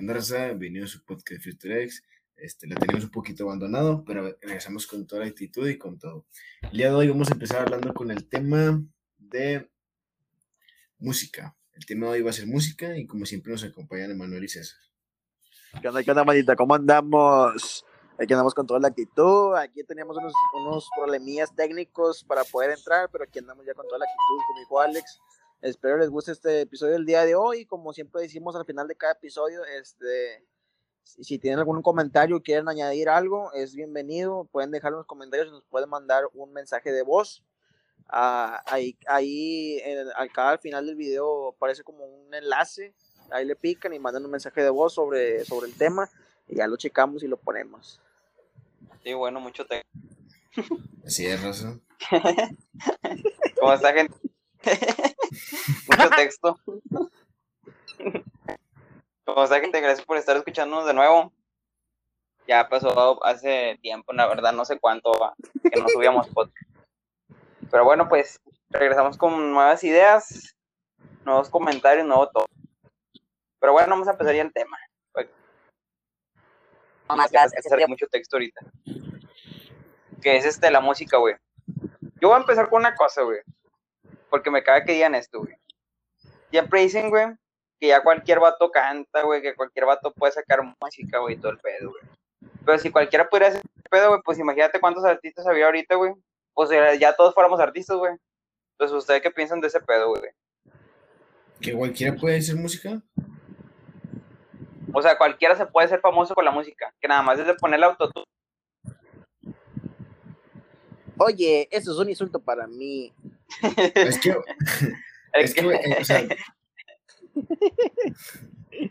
¿Qué onda, raza? Bienvenido a su podcast Future X. Este, la tenemos un poquito abandonado, pero regresamos con toda la actitud y con todo. El día de hoy vamos a empezar hablando con el tema de música. El tema de hoy va a ser música y como siempre nos acompañan Emanuel y César. ¿Qué onda, qué onda, manita? ¿Cómo andamos? Aquí andamos con toda la actitud. Aquí teníamos unos, unos problemillas técnicos para poder entrar, pero aquí andamos ya con toda la actitud con mi hijo Alex. Espero les guste este episodio del día de hoy. Como siempre decimos al final de cada episodio, este, si tienen algún comentario o quieren añadir algo, es bienvenido. Pueden dejar en los comentarios y nos pueden mandar un mensaje de voz. Ah, ahí ahí en, acá al final del video aparece como un enlace. Ahí le pican y mandan un mensaje de voz sobre, sobre el tema y ya lo checamos y lo ponemos. Sí, bueno, mucho texto. Así es, Rosa. ¿Cómo está, gente? mucho texto. ¿Cómo está, gente? Gracias por estar escuchándonos de nuevo. Ya pasó hace tiempo, la verdad, no sé cuánto que no subíamos podcast. Pero bueno, pues regresamos con nuevas ideas, nuevos comentarios, nuevo todo. Pero bueno, vamos a empezar ya el tema. Vamos a hacer mucho texto ahorita. Que es este, la música, güey. Yo voy a empezar con una cosa, güey. Porque me cabe que digan esto, güey. Siempre dicen, güey, que ya cualquier vato canta, güey, que cualquier vato puede sacar música, güey, todo el pedo, güey. Pero si cualquiera pudiera hacer pedo, güey, pues imagínate cuántos artistas había ahorita, güey. Pues ya todos fuéramos artistas, güey. Entonces, ¿ustedes qué piensan de ese pedo, güey? ¿Que cualquiera puede hacer música? O sea, cualquiera se puede ser famoso con la música, que nada más es de poner el autotune. Oye, eso es un insulto para mí. Es que, es que, eh, o, sea,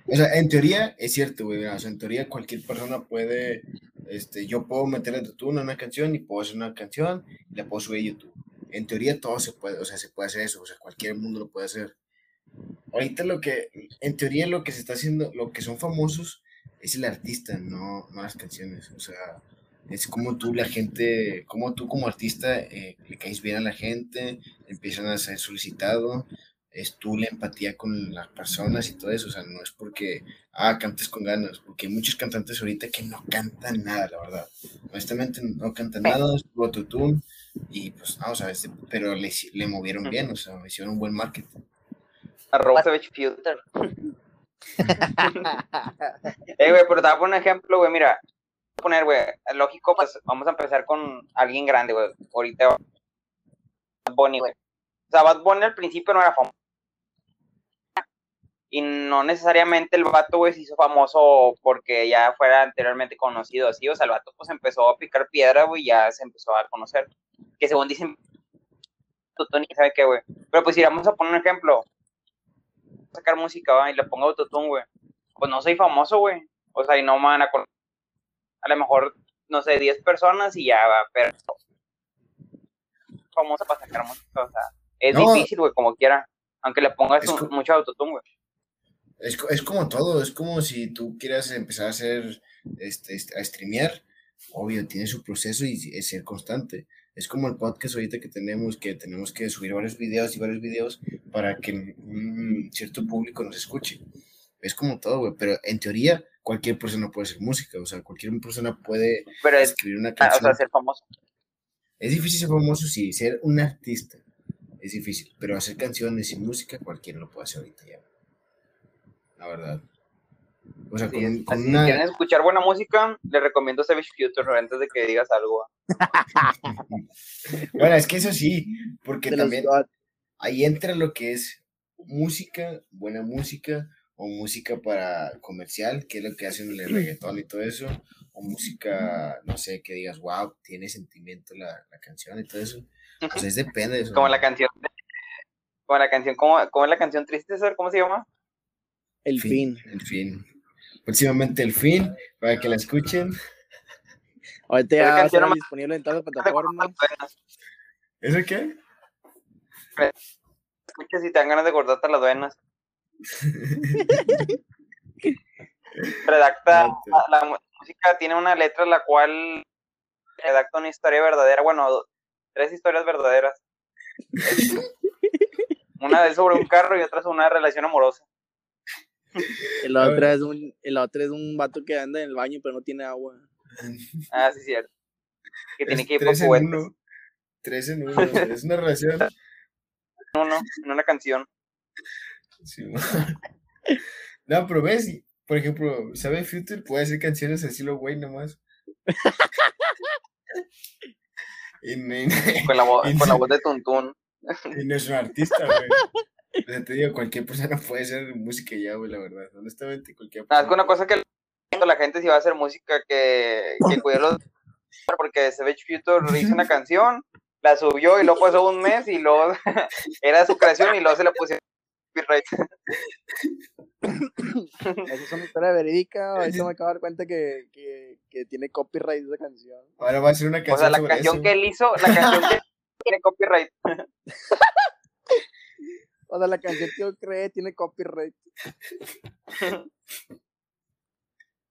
o sea, en teoría es cierto, güey. O sea, en teoría cualquier persona puede, este, yo puedo meter el autotune en una canción y puedo hacer una canción y la puedo subir a YouTube. En teoría todo se puede, o sea, se puede hacer eso, o sea, cualquier mundo lo puede hacer. Ahorita lo que, en teoría lo que se está haciendo, lo que son famosos es el artista, no, no las canciones. O sea, es como tú, la gente, como tú como artista eh, le caes bien a la gente, empiezan a ser solicitado, es tú la empatía con las personas y todo eso, o sea, no es porque, ah, cantes con ganas, porque hay muchos cantantes ahorita que no cantan nada, la verdad. Honestamente no cantan nada, es autotune y pues, no, o sea, este, pero le, le movieron bien, o sea, hicieron un buen marketing. Arroba Savage eh, güey, pero te voy a poner un ejemplo, güey, mira, poner, güey, lógico, pues vamos a empezar con alguien grande, güey. Ahorita Bad Bunny, güey. O sea, Bad Bunny al principio no era famoso. Y no necesariamente el vato, güey, se hizo famoso porque ya fuera anteriormente conocido así. O sea, el vato pues empezó a picar piedra, güey, ya se empezó a conocer. Que según dicen, Tony, ¿sabe qué, güey? Pero pues si vamos a poner un ejemplo, sacar música, ¿va? y le pongo autotune, güey. Pues no soy famoso, güey. O sea, y no me van a conocer a lo mejor, no sé, 10 personas y ya va, pero famosa para sacar música, o sea, es difícil, güey, como quiera, aunque le pongas un, mucho autotune, güey. Es, es, como todo, es como si tú quieras empezar a hacer, este, a streamear, obvio, tiene su proceso y es ser constante. Es como el podcast ahorita que tenemos, que tenemos que subir varios videos y varios videos para que un cierto público nos escuche. Es como todo, güey, pero en teoría cualquier persona puede hacer música, o sea, cualquier persona puede escribir una canción. O sea, ser famoso. Es difícil ser famoso, sí, ser un artista es difícil, pero hacer canciones y música cualquiera lo puede hacer ahorita ya. La verdad. O sea, con, si quieren escuchar buena música, les recomiendo Savage Future antes de que digas algo. bueno, es que eso sí, porque también ahí entra lo que es música, buena música, o música para comercial, que es lo que hacen el reggaetón y todo eso, o música, no sé, que digas, wow, tiene sentimiento la, la canción y todo eso. Pues es depende de eso. Como la canción, como la canción, ¿cómo, cómo es la canción triste, ¿Cómo se llama? El fin. El fin. Próximamente el fin, para que la escuchen. Ahorita ya va a estar disponible en todas las plataformas. ¿Eso qué? Escucha si te dan ganas de cortarte las venas. redacta la, música tiene una letra la cual redacta una historia verdadera, bueno, tres historias verdaderas. una es sobre un carro y otra sobre una relación amorosa. El otro, es un, el otro es un vato que anda en el baño pero no tiene agua. Ah, sí, cierto. Que tiene Es que ir por tres en uno. Tres en uno. Es una relación. No, no, en una canción. Sí, no, pero ves, por ejemplo, ¿sabe Future? Puede hacer canciones así lo güey nomás. Con la, con la voz de Tuntún. y no es un artista, güey. O sea, te digo, cualquier persona puede hacer música ya, güey, la verdad. Honestamente, cualquier No, es persona. que una cosa que la gente si va a hacer música que, que cuide los porque Savage Future hizo una canción, la subió y luego pasó un mes y luego era su creación y luego se le pusieron copyright. ¿Esa es una historia verídica? Ahorita me acabo de dar cuenta que, que, que tiene copyright esa canción. Ahora va a ser una canción O sea, la sobre canción eso. que él hizo, la canción que tiene copyright. O sea, la canción que yo creé tiene copyright.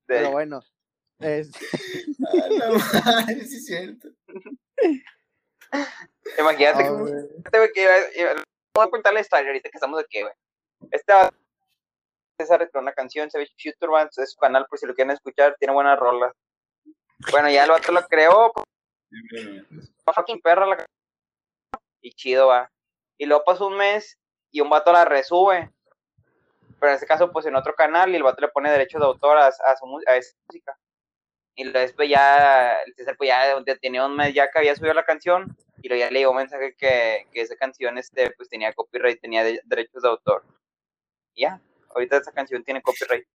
Pero bueno. Es, Ah, la madre, sí es cierto. imagínate Ah, que que iba- iba- voy a contar la historia ahorita que estamos aquí, güey. Este César creó una canción, Savage Future Bands, es su canal por si lo quieren escuchar, tiene buenas rolas. Bueno, ya el vato lo creó, perra y chido va. Y luego pasó un mes y un vato la resube. Pero en este caso, pues en otro canal y el vato le pone derechos de autor a, a su a esa música. Y después ya, el César pues ya tenía un mes ya que había subido la canción y luego ya le llegó un mensaje que, que esa canción este, pues tenía copyright, tenía de- derechos de autor. Y ya, ahorita esa canción tiene copyright.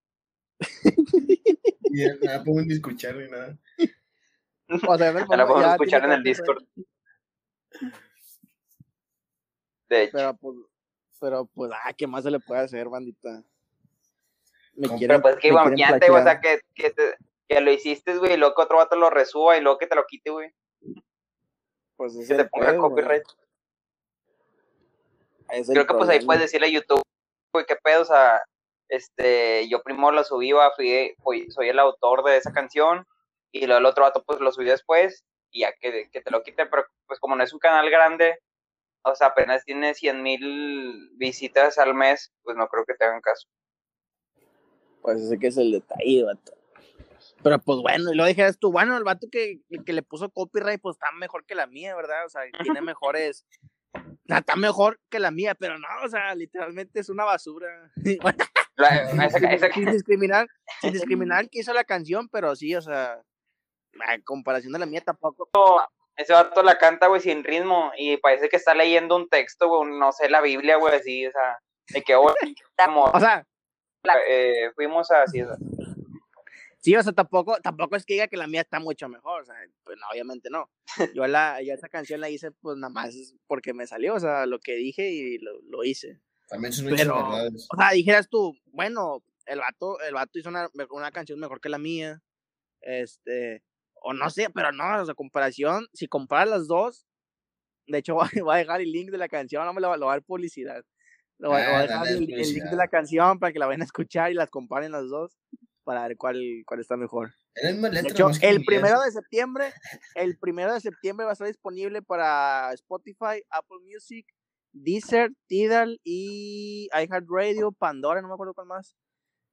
Y ya nada, puedo ni escuchar ni nada. o sea, Ya la pongo- podemos escuchar en el copyright, Discord. De hecho. Pero pues, pero pues, ah, ¿qué más se le puede hacer, bandita? Me quieren, Pero pues que imagínate, o sea, que, que, te- que lo hiciste, güey, y luego que otro vato lo resuba y luego que te lo quite, güey. Pues, ese Que es te ponga pedo, copyright. Es Creo que pues ahí puedes decirle a YouTube, güey, qué pedo, o sea, este, yo primero lo subí, va, fui, fui- soy el autor de esa canción, y luego el otro vato pues lo subió después, y ya que, que te lo quite, pero pues como no es un canal grande, o sea, apenas tiene 100 mil visitas al mes, pues no creo que te hagan caso. Pues ese que es el detalle, vato. Pero pues bueno, y lo dijeras tú, bueno, el vato que, que le puso copyright, pues está mejor que la mía, ¿verdad? O sea, tiene mejores. Está mejor que la mía, pero no, o sea, literalmente es una basura. La- esa- esa- sin discriminar, sin discriminar que hizo la canción, pero sí, o sea, a comparación de la mía tampoco. ese vato la canta, güey, sin ritmo, y parece que está leyendo un texto, güey, no sé, la Biblia, güey, así, o sea, de que, O sea, eh, fuimos así, o sea, sí, o sea, tampoco, tampoco es que diga que la mía está mucho mejor, o sea, pues no, obviamente no. Yo la, yo esa canción la hice pues nada más porque me salió, o sea, lo que dije y lo, lo hice. También son muchas Pero, verdades. o sea, dijeras tú, bueno, el vato, el vato hizo una, una canción mejor que la mía, este, o no sé, pero no, o sea, comparación, si comparas las dos, de hecho voy a- dejar el link de la canción, no me lo, va- a dar publicidad. Lo voy, a- voy a Ah, dejar el, el link de la canción para que la vayan a escuchar y las comparen las dos para ver cuál, cuál está mejor. Más De hecho, más el primero de septiembre, el primero de septiembre va a estar disponible para Spotify, Apple Music, Deezer, Tidal y iHeartRadio, Pandora, no me acuerdo cuál más.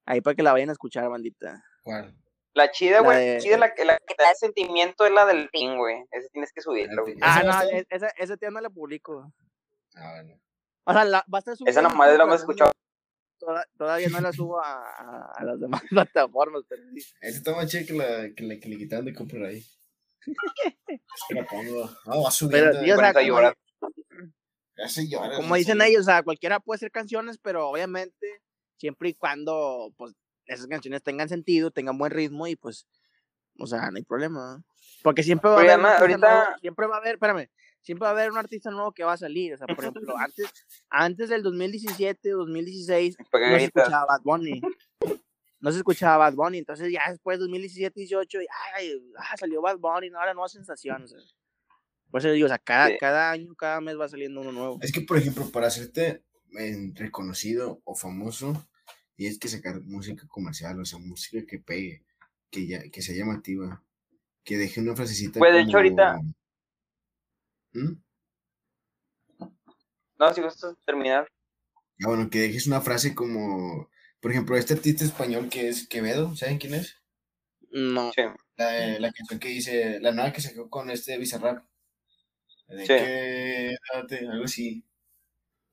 Ahí para que la vayan a escuchar, bandita. ¿Cuál? la chida, La güey, de- chida, la, que- la que te da sentimiento es la del ping, güey, ese tienes que subirlo, güey. Ah, no, e- esa, esa tía no la publico. Ah, bueno. O sea, la, va a estar subida. Esa nomás la no- escuchado. Toda- todavía no la subo a, a- a las demás plataformas, pero sí. Está más chida que la que, la, que le quitaron de. Es que la pongo. Ah, va subiendo. Pero, sí, o sea, a llorar. Ya se llora, como no dicen ellos, o sea, cualquiera puede hacer canciones, pero obviamente siempre y cuando pues esas canciones tengan sentido, tengan buen ritmo y pues, o sea, no hay problema. Porque siempre va a haber además, ahorita- siempre va a haber, espérame, siempre va a haber un artista nuevo que va a salir, o sea, por ejemplo, antes antes del 2017, 2016 no se escuchaba Bad Bunny. No se escuchaba Bad Bunny, entonces ya después 2017, 18, y, ay, ah, salió Bad Bunny, no, ahora nueva sensación, o sea. Por eso digo, o sea, cada, Sí. cada año, cada mes va saliendo uno nuevo. Es que, por ejemplo, para hacerte eh, reconocido o famoso, tienes que sacar música comercial, o sea, música que pegue, que, ya, que sea llamativa, que deje una frasecita. Pues, de hecho, ahorita- ¿Mm? No, si gustas terminar. Ah, bueno, que dejes una frase como Por ejemplo, este artista español que es Quevedo, ¿saben quién es? No. Sí. La, la canción que dice, la nueva que sacó con este Bizarrap. De Sí. quédate, algo así.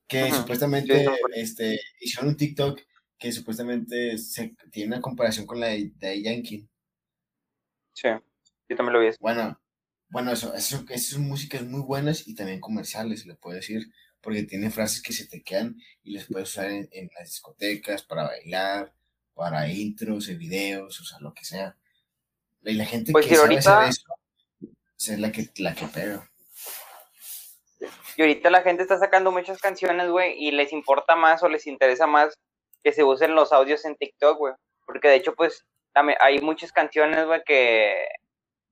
Que Ajá. supuestamente Sí, no, por- este, hicieron un TikTok que supuestamente se, tiene una comparación con la de, de Yankee. Sí. Yo también lo vi. Bueno, bueno, eso, eso, esas son músicas muy buenas y también comerciales, le puedo decir, porque tiene frases que se te quedan y les puedes usar en, en las discotecas para bailar, para intros, de videos, o sea, lo que sea. Y la gente Pues que sabe ahorita- hacer eso, esa es la que, la que pega. Y ahorita la gente está sacando muchas canciones, güey, y les importa más o les interesa más que se usen los audios en TikTok, güey. Porque de hecho, pues, hay muchas canciones, güey, que,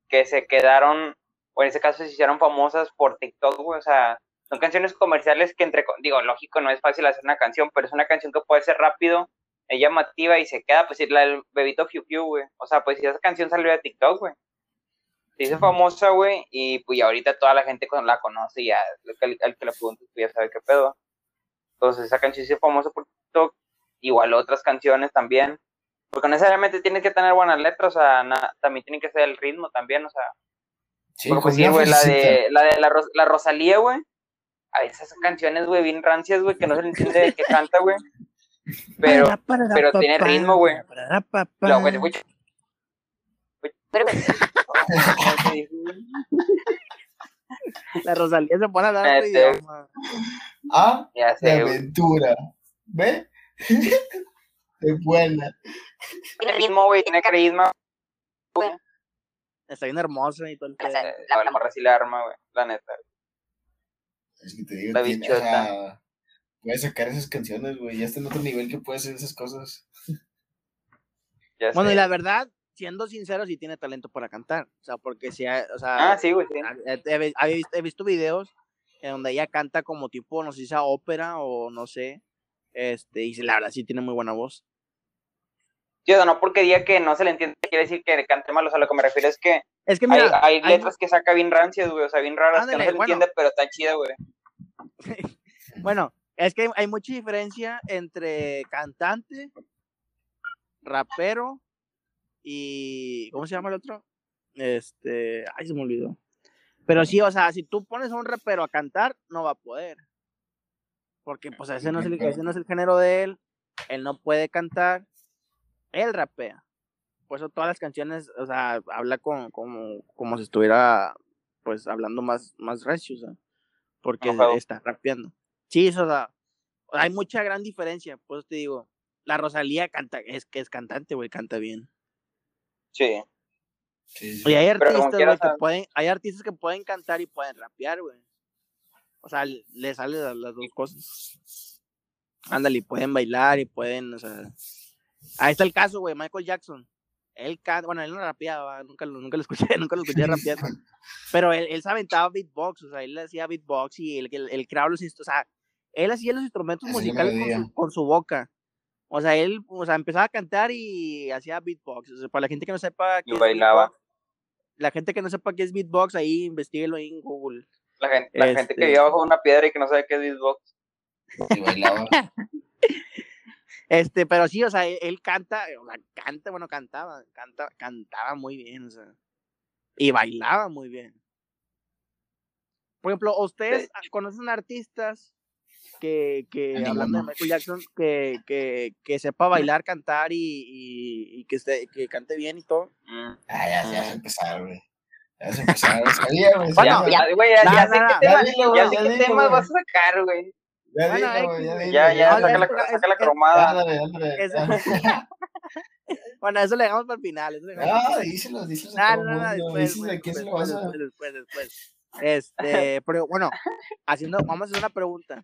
que se quedaron, o en ese caso se hicieron famosas por TikTok, güey. O sea, son canciones comerciales que entre, digo, lógico, no es fácil hacer una canción, pero es una canción que puede ser rápido, es llamativa y se queda, pues, la del bebito Fiu Fiu, güey. O sea, pues, si esa canción salió de TikTok, güey se hizo famosa, güey, y pues ahorita toda la gente la conoce, y ya el, que- el que le pregunte pues, ya sabe qué pedo. Entonces esa canción se hizo famosa por TikTok, igual otras canciones también, porque no necesariamente tiene que tener buenas letras, o sea, na- también tiene que ser el ritmo también, o sea, Sí, porque pues sí, güey, la de la, de la, Ros- la Rosalía, güey, a esas canciones, güey, bien rancias, güey, que no se le entiende de qué canta, güey, pero, pero tiene ritmo, güey. Luego, güey, güey, La Rosalía se pone a otro Este- idioma. Ah, ya de sé, güey. aventura. ¿Ve? es buena. Tiene ritmo, güey, tiene carisma, güey. Está bien hermosa y todo el pedo. La, la morra sí la arma, güey, la neta. Es que te digo, La tiene- bichota. puedes sacar esas canciones, güey. Ya está en otro nivel que puede hacer esas cosas. Ya Bueno, sé. y la verdad, siendo sincero, sí tiene talento para cantar. O sea, porque si, ha- o sea, Ah, sí, güey, sí. he, he- he visto, he visto videos en donde ella canta como tipo, no sé si sea ópera o no sé. Este, y la verdad sí tiene muy buena voz. Sí, o sea, no porque diga que no se le entiende, quiere decir que cante mal. O sea, lo que me refiero es que Es que hay, mira, hay hay- letras que saca bien rancias, güey. O sea, bien raras, que no se le bueno. entiende, pero está chida, güey. bueno, es que hay, hay mucha diferencia entre cantante, rapero y ¿cómo se llama el otro? Este, ay, se me olvidó. Pero sí, o sea, si tú pones a un rapero a cantar, no va a poder. Porque pues ese no es el, ese no es el género de él, él no puede cantar, él rapea. Por eso todas las canciones, o sea, habla con, como, como si estuviera pues hablando más, más recio, o sea, porque Enojado. está rapeando. Sí, eso, o sea, hay mucha gran diferencia, por eso te digo, la Rosalía canta, es que es cantante, güey, canta bien. Sí. Sí, sí. Y hay artistas, güey, que pueden, hay artistas que pueden cantar y pueden rapear, güey. O sea, le sale las, las dos cosas. Ándale, y pueden bailar y pueden, o sea. Ahí está el caso, güey, Michael Jackson. Él canta, bueno, él no rapeaba, nunca lo, nunca lo escuché, nunca lo escuché rapeando. Pero él, él se aventaba beatbox, o sea, él hacía beatbox y él, él, él creaba los instrumentos, o sea, él hacía los instrumentos Hacía musicales con su, con su boca. O sea, él, o sea, empezaba a cantar y hacía beatbox. O sea, para la gente que no sepa qué Y es bailaba. beatbox, la gente que no sepa qué es beatbox, ahí investiguelo ahí en Google. La gente, la gente que Este- vive bajo una piedra y que no sabe qué es beatbox. Y bailaba. Este, pero sí, o sea, él, él canta, o sea, canta, bueno, cantaba, canta, cantaba muy bien, o sea, y bailaba muy bien. Por ejemplo, ¿ustedes conocen artistas que, que hablando de. Michael Jackson, que, que, que sepa bailar, cantar y, y, y que, esté, que cante bien y todo? Mm. Ah, ya, ya se empezaron, güey. Ya se empezaron. Sabía, güey. Bueno, ya, güey, ya, ya ya sé ya qué temas vas a sacar, güey. Ya Bueno, ya Ya, ya, saca la, saca cromada. Ándale, ándale. Eso- Bueno, eso le dejamos para el final. Eso le Ah, díselo, díselo No, no, no, después, Díselo después, quién se lo después, vas a... después, después, después. Este, pero bueno, haciendo, vamos a hacer una pregunta.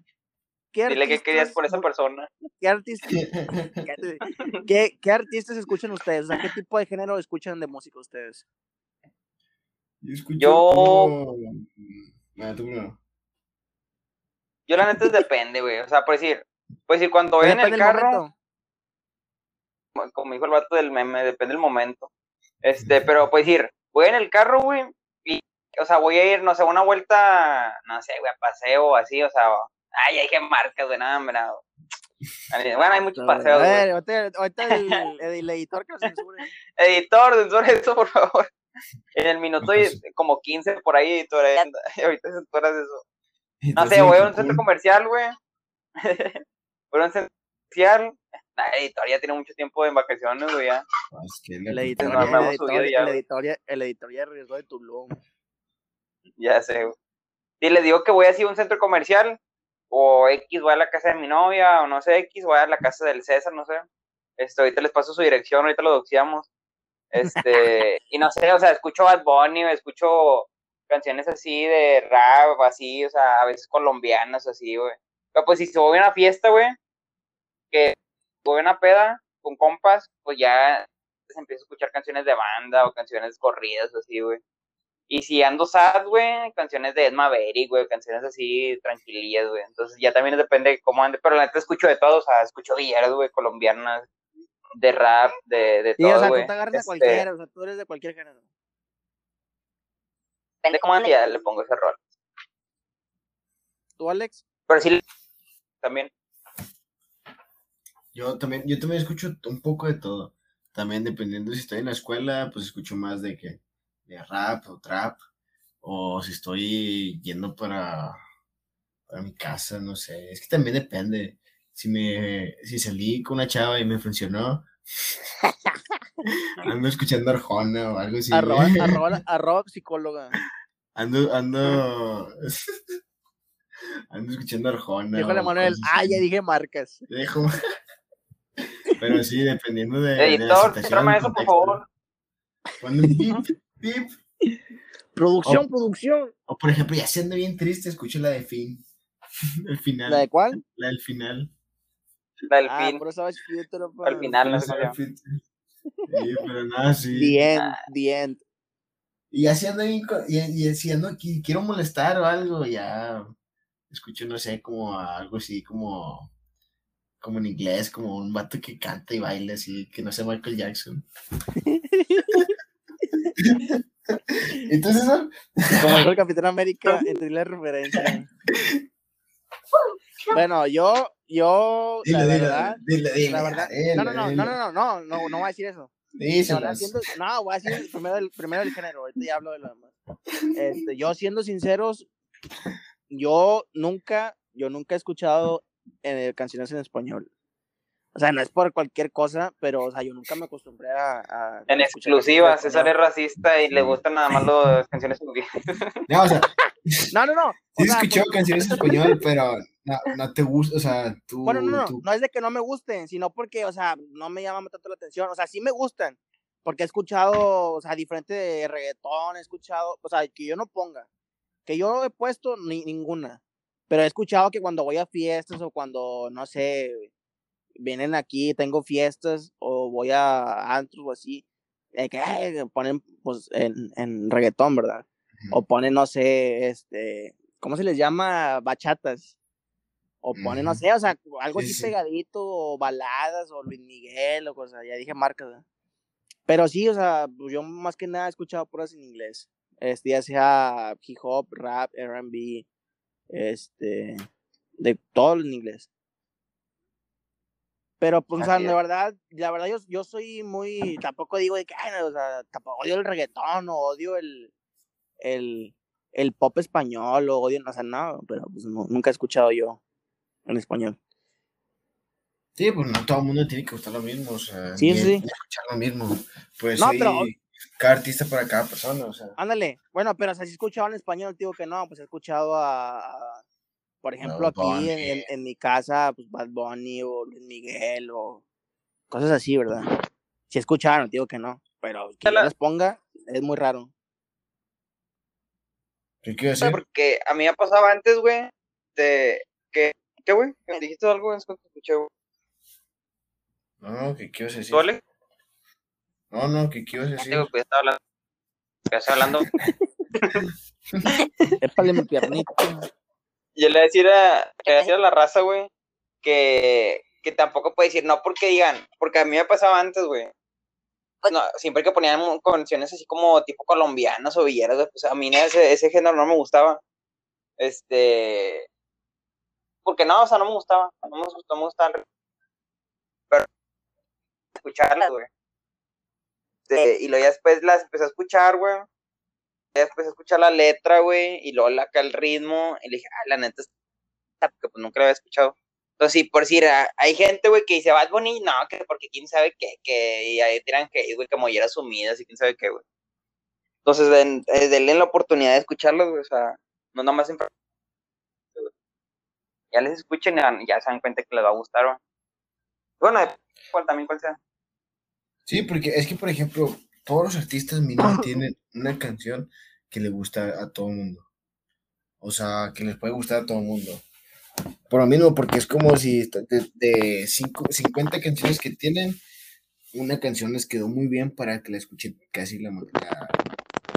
¿Qué Dile que querías por esa persona. ¿Qué artistas, qué, qué artistas escuchan ustedes? O sea, ¿qué tipo de género escuchan de música ustedes? Yo escucho Yo- tú primero. Yo la neta es depende, güey. O sea, por decir, pues decir, cuando voy en el carro, momento. como- dijo el vato del meme, depende del momento. Este, pero pues decir, voy en el carro, güey, y, o sea, voy a ir, no sé, una vuelta, no sé, güey, a paseo o así, o sea, ay, hay que marcas, güey, nada, hombre, nada. Bueno, hay muchos A paseos, güey. ver, ahorita, el, el editor que lo censure. Editor, censura eso, por favor. En el minuto y como 15 por ahí, editor, ahorita censuras eso. No sé, voy a un centro comercial, güey. voy a un centro comercial. La editor ya tiene mucho tiempo en vacaciones, güey, ya. pues, que El le- editor, no, ya, el güey. editor, ya- el editor ya regresó de Tulum. Ya sé, güey. Y les digo que voy así a un centro comercial, o X, voy a la casa de mi novia, o no sé, X, voy a la casa del César, no sé. Este, ahorita les paso su dirección, ahorita lo doxiamos. Este, y no sé, o sea, escucho Bad Bunny, o escucho canciones así de rap, así, o sea, a veces colombianas, así, güey. Pero pues si se voy a una fiesta, güey, que voy a una peda con compas, pues ya pues, empiezo a escuchar canciones de banda o canciones corridas, así, güey. Y si ando sad, güey, canciones de Ed Maverick, güey, canciones así tranquilillas, güey. Entonces ya también depende de cómo ande, pero la neta escucho de todo, o sea, escucho villeras, güey, colombianas, de rap, de, de Sí, o todo, sea, güey. tú te agarras de Este, cualquiera, o sea, tú eres de cualquier género. Depende de cómo ande, ya le pongo ese rol. ¿Tú, Alex? Pero sí, también. Yo también, yo también escucho un poco de todo. También dependiendo si estoy en la escuela, pues escucho más de que de rap o trap. O si estoy yendo para, para mi casa, no sé. Es que también depende. Si me, si salí con una chava y me funcionó, ando escuchando Arjona o algo así. arroba, arroba, arroba psicóloga. Ando, ando, ando escuchando Arjona. Dijo o Manuel, ah, ya dije marcas. Dejo. Pero sí, dependiendo de, de la Editor, el eso, por favor. Un pip, pip. Producción, producción. O por ejemplo, ya siendo bien triste, escucho la de fin. El final. ¿La de cuál? la del final. La del Ah, fin. por eso. Al final, no sé. Sí, pero nada, sí. The end, the end. Y co- y, y ando aquí, quiero molestar o algo, ya escucho, no sé, como algo así, como, como en inglés, como un vato que canta y baila así, que no sea Michael Jackson. Entonces, ¿no? Como el Capitán América, entendí la referencia. Bueno, yo, yo, la Dile, dile, verdad, dile, dile, la verdad, dile, no, no, no, dile. no, no, no, no, no, no voy a decir eso. Siendo- no, voy a decir primero el, primero el género, ahorita ya hablo de lo demás. Este, yo siendo sinceros, yo nunca, yo nunca he escuchado eh, canciones en español. O sea, no es por cualquier cosa, pero, o sea, yo nunca me acostumbré a... a En exclusiva, César es racista y le gustan nada más las canciones en inglés. No, o sea, No, no, no. o sí sea, escuchó por- canciones en español, pero no, no te gusta, o sea, tú, Bueno, no, no, tú- no es de que no me gusten, sino porque, o sea, no me llaman tanto la atención. O sea, sí me gustan, porque he escuchado, o sea, diferente de reggaetón, he escuchado, o sea, que yo no ponga, que yo he puesto ni, ninguna, pero he escuchado que cuando voy a fiestas o cuando, no sé, vienen aquí, tengo fiestas o voy a antros o así, eh, que ay, ponen, pues, en, en reggaetón, ¿verdad? O ponen, no sé, este, ¿cómo se les llama? Bachatas. O ponen, no sé, o sea, algo Sí, así sí. pegadito, o baladas, o Luis Miguel, o cosas, ya dije marcas. Pero sí, o sea, pues, yo más que nada he escuchado puras en inglés. Este, ya sea hip hop, rap, RB, este, de todo en inglés. Pero, pues, o sea, la verdad, la verdad, yo, yo soy muy, tampoco digo de que, ay, no, o sea, tampoco odio el reggaetón, o odio el, el, el pop español, o odio, o sea, no, pero pues no, nunca he escuchado yo en español. Sí, pues no todo el mundo tiene que gustar lo mismo, o sea, Sí, sí. escuchar lo mismo. Pues No, sí, pero- cada artista para cada persona, o sea. Ándale, bueno, pero o sea, si he escuchado en español, digo que no, pues he escuchado a, por ejemplo, Bad aquí en, Bunny. en- en mi casa, pues Bad Bunny o Luis Miguel o cosas así, ¿verdad? Si escucharon, digo que no, pero que La- las ponga es muy raro. ¿Qué quiero decir? porque a mí me pasaba antes, güey, de que, ¿qué, güey? ¿Me dijiste algo? Es cuando te escuché, güey. No, ¿qué quiero decir? ¿Tú, Ale? No, no, ¿qué quiero decir? Digo, pues, hablando. Estaba hablando. Épale mi piernita. Yo le decía a, le decía a la raza, güey, que, que tampoco puede decir no porque digan, porque a mí me pasaba antes, güey. Pues no, siempre que ponían canciones así como tipo colombianas o villeras, pues a mí ese, ese género no me gustaba. Este. porque no, o sea, no me gustaba, no me gustó, no me gustaba. Pero escucharlas, güey. Este, y luego ya después las empecé a escuchar, güey. Ya después a escuchar la letra, güey, y luego acá el ritmo, y le dije, ah, la neta, porque pues nunca la había escuchado. Entonces, sí, por decir, ah, hay gente, güey, que dice Bad Bunny, no, que porque quién sabe qué, que, y ahí tiran que, güey, como ya sumidas y quién sabe qué, güey. Entonces, eh, denle la oportunidad de escucharlos, güey, o sea, no nada más en ya les escuchen y ya se dan cuenta que les va a gustar. ¿o? Bueno, cuál también cuál sea. Sí, porque es que, por ejemplo, todos los artistas mínimo tienen una canción que le gusta a todo el mundo. O sea, que les puede gustar a todo el mundo. Por lo mismo, porque es como si de, de cinco, 50 canciones que tienen, una canción les quedó muy bien para que la escuchen casi la, la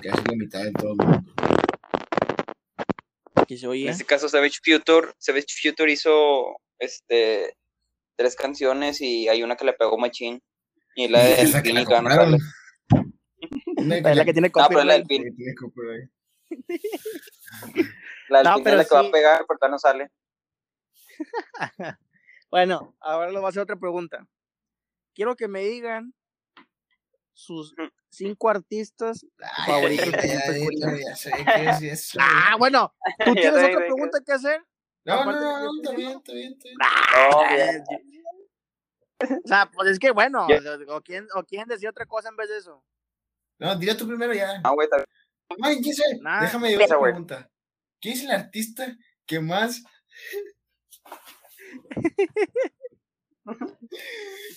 casi la mitad de todo el mundo. En este caso, Savage Future, Savage Future hizo este tres canciones y hay una que le pegó Machine. Y la de la que la, la que tiene copyright. No, la del pin. La del no, pin es la que va a pegar, pero no sale. bueno, ahora les voy a hacer otra pregunta. Quiero que me digan sus cinco artistas favoritos. Ah, bueno, ¿tú tienes otra pregunta que hacer? No, no, no, está bien, está bien. O sea, pues es que bueno, o quién, o quién decía otra cosa en vez de eso. No, dile tú primero ya. Ah, güey, Ay, ¿qué Déjame llevar otra pregunta. ¿Quién es el artista que más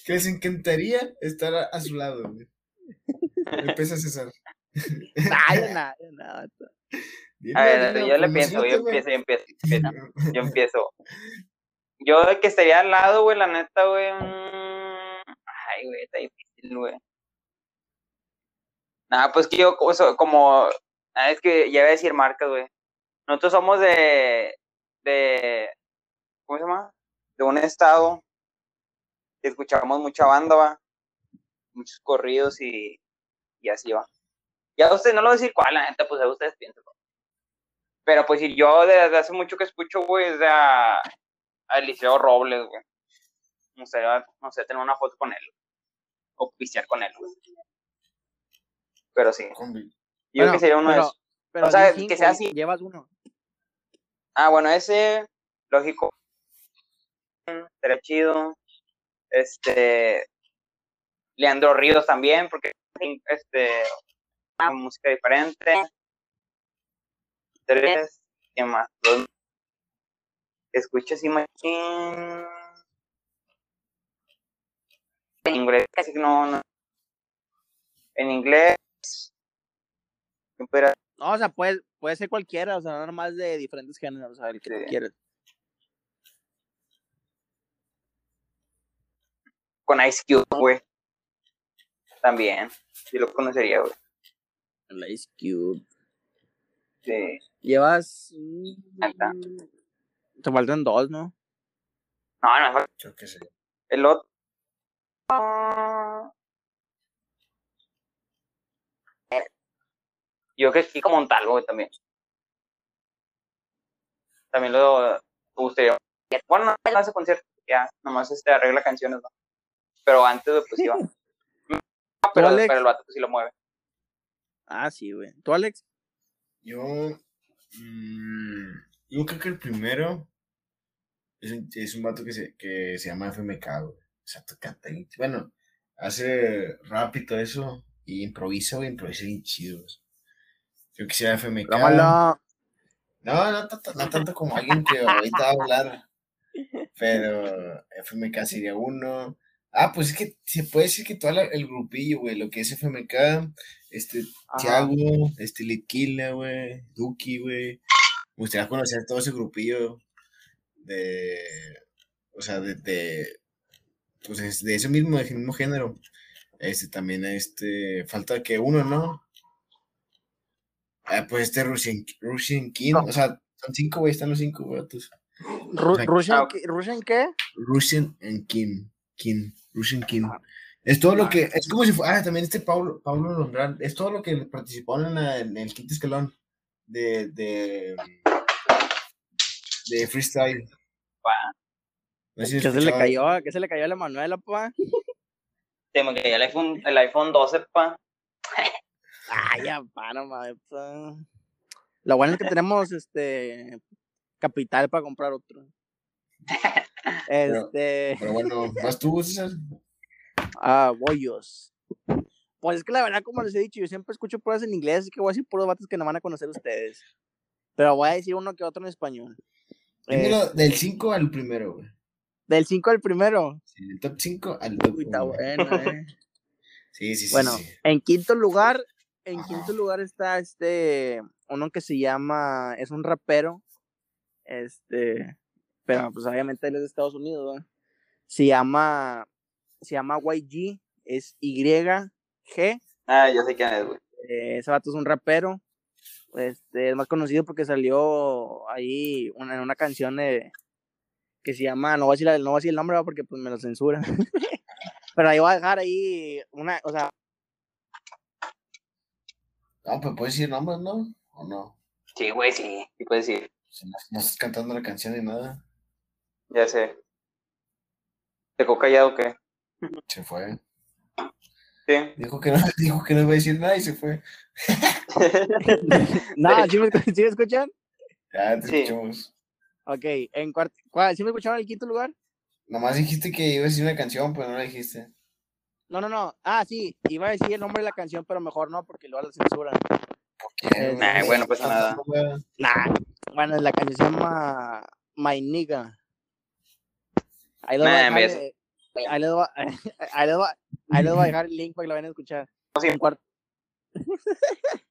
que les encantaría estar a, su lado, güey? Empieza César. Ay, nada, nada. A ver, yo le pienso, yo empiezo, yo empiezo, yo empiezo. Yo que estaría al lado, güey, la neta, güey. Mm, ay, güey, está difícil, güey. Nada, pues que yo, como, ah, es que ya voy a decir marcas, güey. Nosotros somos de, de, ¿cómo se llama? De un estado que escuchamos mucha banda, va. Muchos corridos y, y así va. Ya usted no lo voy a decir cuál, la neta, pues a ustedes piensan. Pero pues si yo desde hace mucho que escucho, güey, es a, a Eliseo Robles, güey. No sé, no sé, tener una foto con él. O pistear con él, güey. Pero sí. Yo creo que sería uno de esos. Pero o sea, que sea así. Llevas uno. Ah, bueno, ese, lógico. Sería chido. Este. Leandro Ríos también, porque este música diferente. Tres, ¿qué más? Dos. Escucha así machín. En inglés, casi no, no. En inglés. No, o sea, puede, puede ser cualquiera, o sea, no más de diferentes géneros, o sea, el que sí. quieras. Con Ice Cube, güey. También. Yo lo conocería, güey. El Ice Cube. Sí. Llevas. Te faltan dos, ¿no? No, no, yo qué sé. El otro. Yo que aquí como un tal, güey, también. También lo gustaría. Bueno, no hace concierto, ya, nomás este arregla canciones, ¿no? Pero antes, pues iba. pero, pero el vato pues sí lo mueve. Ah, sí, güey. ¿Tú, Alex? Yo. Mmm, yo creo que el primero es un, es un vato que se, que se llama FMK, güey. O sea, canta Bueno, hace todo eso. Y improvisa, güey. Improvisa bien chido. Yo quisiera FMK. No, no, no, no tanto como alguien que ahorita va a hablar. Pero FMK sería uno. Ah, pues es que se puede decir que todo el grupillo, güey, lo que es FMK, este, Thiago, este, Litquila, güey, Duki, güey. Me gustaría conocer todo ese grupillo de, o sea, de, de pues de ese mismo, de mismo género. Este, también, este, falta que uno, ¿no? Ah, pues este Russian, Russian King, o sea, son cinco, güey, están los cinco, güey. Russian, ¿Russian qué? Russian and King, King. Russian King. Es todo lo que, es como si fuera, ah, también este Pablo, Pablo Londrán, es todo lo que participó en, en el quinto escalón de, de, de freestyle. pa. No sé si ¿Qué se le cayó? ¿Qué se le cayó a la Manuela, pa? Se me cayó el iPhone, el iPhone 12, pa. Ay, ya, pa, no mames, pa. Lo bueno es que tenemos este capital para comprar otro. Este, Pero bueno, ¿vas tú, César? ah, bollos. Pues es que la verdad, como les he dicho, yo siempre escucho puras en inglés, así que voy a decir puros vatos que no van a conocer ustedes. Pero voy a decir uno que otro en español. Eh, del 5 al primero, güey. del 5 al primero. Sí, del top 5 al top Uy, está 1. bueno, eh. Sí, sí, sí. Bueno, sí. en quinto lugar, en quinto lugar está este, uno que se llama, es un rapero, este, pero pues obviamente él es de Estados Unidos, ¿verdad? Se llama, se llama YG, es YG, Ah, yo sé quién es, güey. eh, ese vato es un rapero, este, es más conocido porque salió ahí una- en una canción de, que se llama, no voy a decir, no voy a decir el nombre ¿verdad? porque pues me lo censuran, pero ahí voy a dejar ahí una, o sea, No, pues puedes decir nombres, ¿no? ¿O no? Sí, güey, sí. Sí, puedes decir. No estás cantando la canción ni nada. Ya sé. ¿Te quedó callado o qué? Se fue. Sí. Dijo que no, dijo que no iba a decir nada y se fue. No, ¿sí me, escu- sí me escuchan? Ya te Sí. escuchamos. Ok, en cuarto, ¿cuál? ¿sí me escucharon en el quinto lugar? Nomás dijiste que ibas a decir una canción, pero no la dijiste. No, no, no. Ah, sí, iba a decir el nombre de la canción, pero mejor no, porque luego la censuran. ¿Por qué? Eh, güey? Nah, güey, no pasa nada. Nah, bueno, la canción se llama My Nigga. Ahí les voy a dejar, me- eh, ahí les voy a- ahí les voy a- ahí les voy a dejar el link para que lo vayan a escuchar. Sí. En cuarto.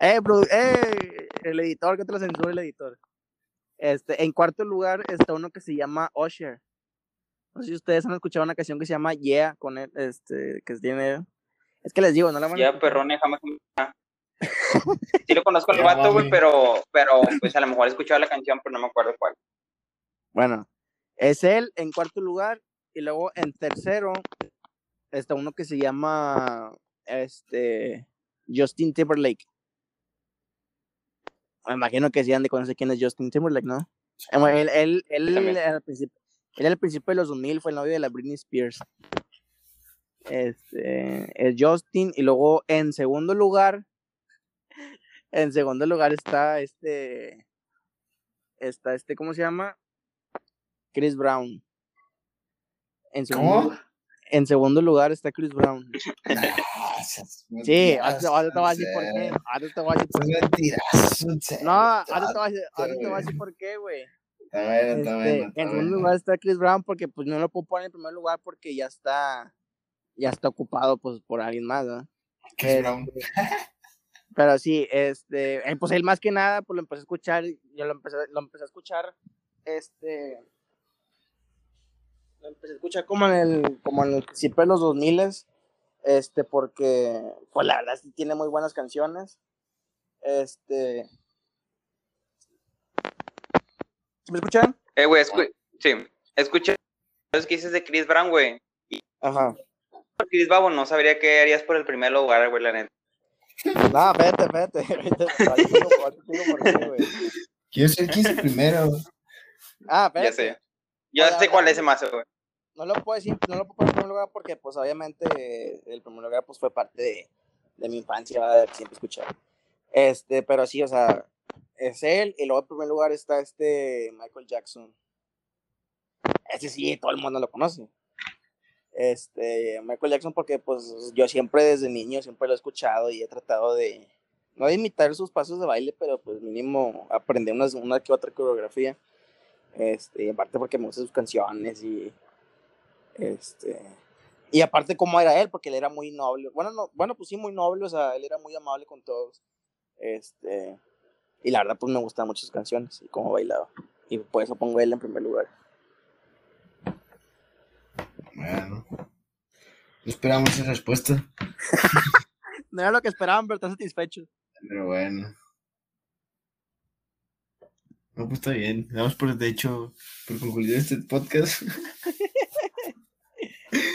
eh, eh, el editor, que te lo censura el editor. Este, en cuarto lugar está uno que se llama Usher. No sé si ustedes han escuchado una canción que se llama Yeah, con él, este, que tiene. Es que les digo, no la van a Ya, escuchar. perrón, déjame. Sí lo conozco al Ya, vato, güey, pero, pero pues a lo mejor he escuchado la canción, pero no me acuerdo cuál. Bueno, es él en cuarto lugar. Y luego en tercero está uno que se llama este Justin Timberlake. Me imagino que sí han de conocer quién es Justin Timberlake, ¿no? Él, él, él, al principio, él al principio de los 2000 fue el novio de la Britney Spears. Este, es Justin. Y luego en segundo lugar, en segundo lugar está este, está este, ¿cómo se llama? Chris Brown. En segundo, ¿Cómo? en segundo lugar está Chris Brown. Ah, Sí, ahora te voy a decir por qué. Ahora te voy a decir por qué. No, ahora te voy a decir, ahora te voy a güey. decir por qué, güey. Está bueno, está Este, bueno. en segundo lugar está Chris Brown porque pues no lo puedo poner en primer lugar porque ya está ya está ocupado pues por alguien más, ¿no? Chris este, Brown. Pero sí, este, eh, pues él más que nada pues lo empecé a escuchar, yo lo empecé, lo empecé a escuchar este lo empecé a escuchar como en el como en el principio de los 2000 este porque pues la verdad sí tiene muy buenas canciones. Este ¿Me escuchan? Eh, güey, escu sí, escucha los que dices de Chris Brown, güey. Ajá. Chris Babo, no sabría qué harías por el primer lugar, güey, la neta. No, espérate, espérate. Ahorita- ahorita te digo- ahorita te digo por qué, güey. Quiero ser 15 primero. Ah, Ya espérate. sé. Yo sé cuál es ese mazo, güey. No lo puedo decir, no lo puedo poner en primer lugar porque, pues, obviamente, el primer lugar, pues, fue parte de, mi infancia, siempre escuchaba. Este, pero sí, o sea, es él, y luego en primer lugar está este Michael Jackson. Ese sí, todo el mundo lo conoce. Este, Michael Jackson, porque, pues, yo siempre desde niño, siempre lo he escuchado y he tratado de, no de imitar sus pasos de baile, pero, pues, mínimo aprender unas, una que otra coreografía. Este, y aparte porque me gustan sus canciones y este y aparte cómo era él, porque él era muy noble. Bueno, no, bueno, pues sí, muy noble, o sea, él era muy amable con todos. Este, y la verdad, pues me gustan muchas canciones y cómo bailaba. Y por eso pongo él en primer lugar. Bueno. No esperamos esa respuesta. No era lo que esperaban, pero están satisfechos. Pero bueno. No, pues está bien. Damos por de hecho por concluir este podcast.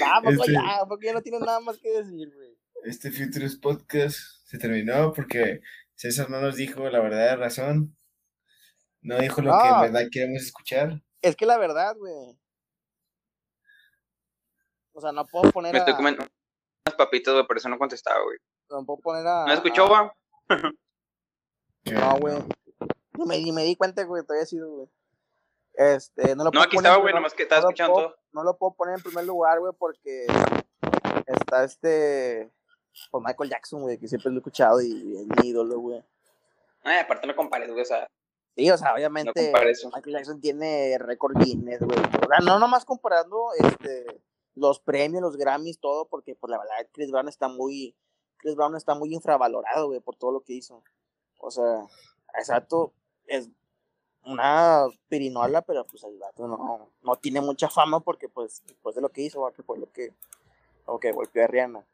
Ah, poco Este- ya, porque ya no tienes nada más que decir, güey. Este Futures Podcast se terminó porque César no nos dijo la verdadera razón. No dijo lo que No. en verdad queremos escuchar. es que la verdad, güey. O sea, no puedo poner Me estoy a. comiendo unas papitas, güey, por eso no contestaba, güey. No puedo poner a. ¿No escuchó, a- va? No, güey. Ni me, me di cuenta, güey, todavía sido, güey. Este, no lo No, puedo aquí poner estaba, en güey, nomás que estaba no escuchando puedo- todo. No lo puedo poner en primer lugar, güey, porque está este. Pues Michael Jackson, güey, que siempre lo he escuchado y es mi ídolo, güey. Ay, aparte no compares, güey, o sea, Sí, o sea, no obviamente eso. Michael Jackson tiene récord Guinness, güey. O sea, no nomás comparando este, los premios, los Grammys, todo, porque pues la verdad Chris Brown está muy, Chris Brown está muy infravalorado, güey, por todo lo que hizo. O sea, exacto, es una pirinola, pero pues el vato no, no tiene mucha fama porque pues después de lo que hizo, que fue lo que, lo que golpeó a Rihanna.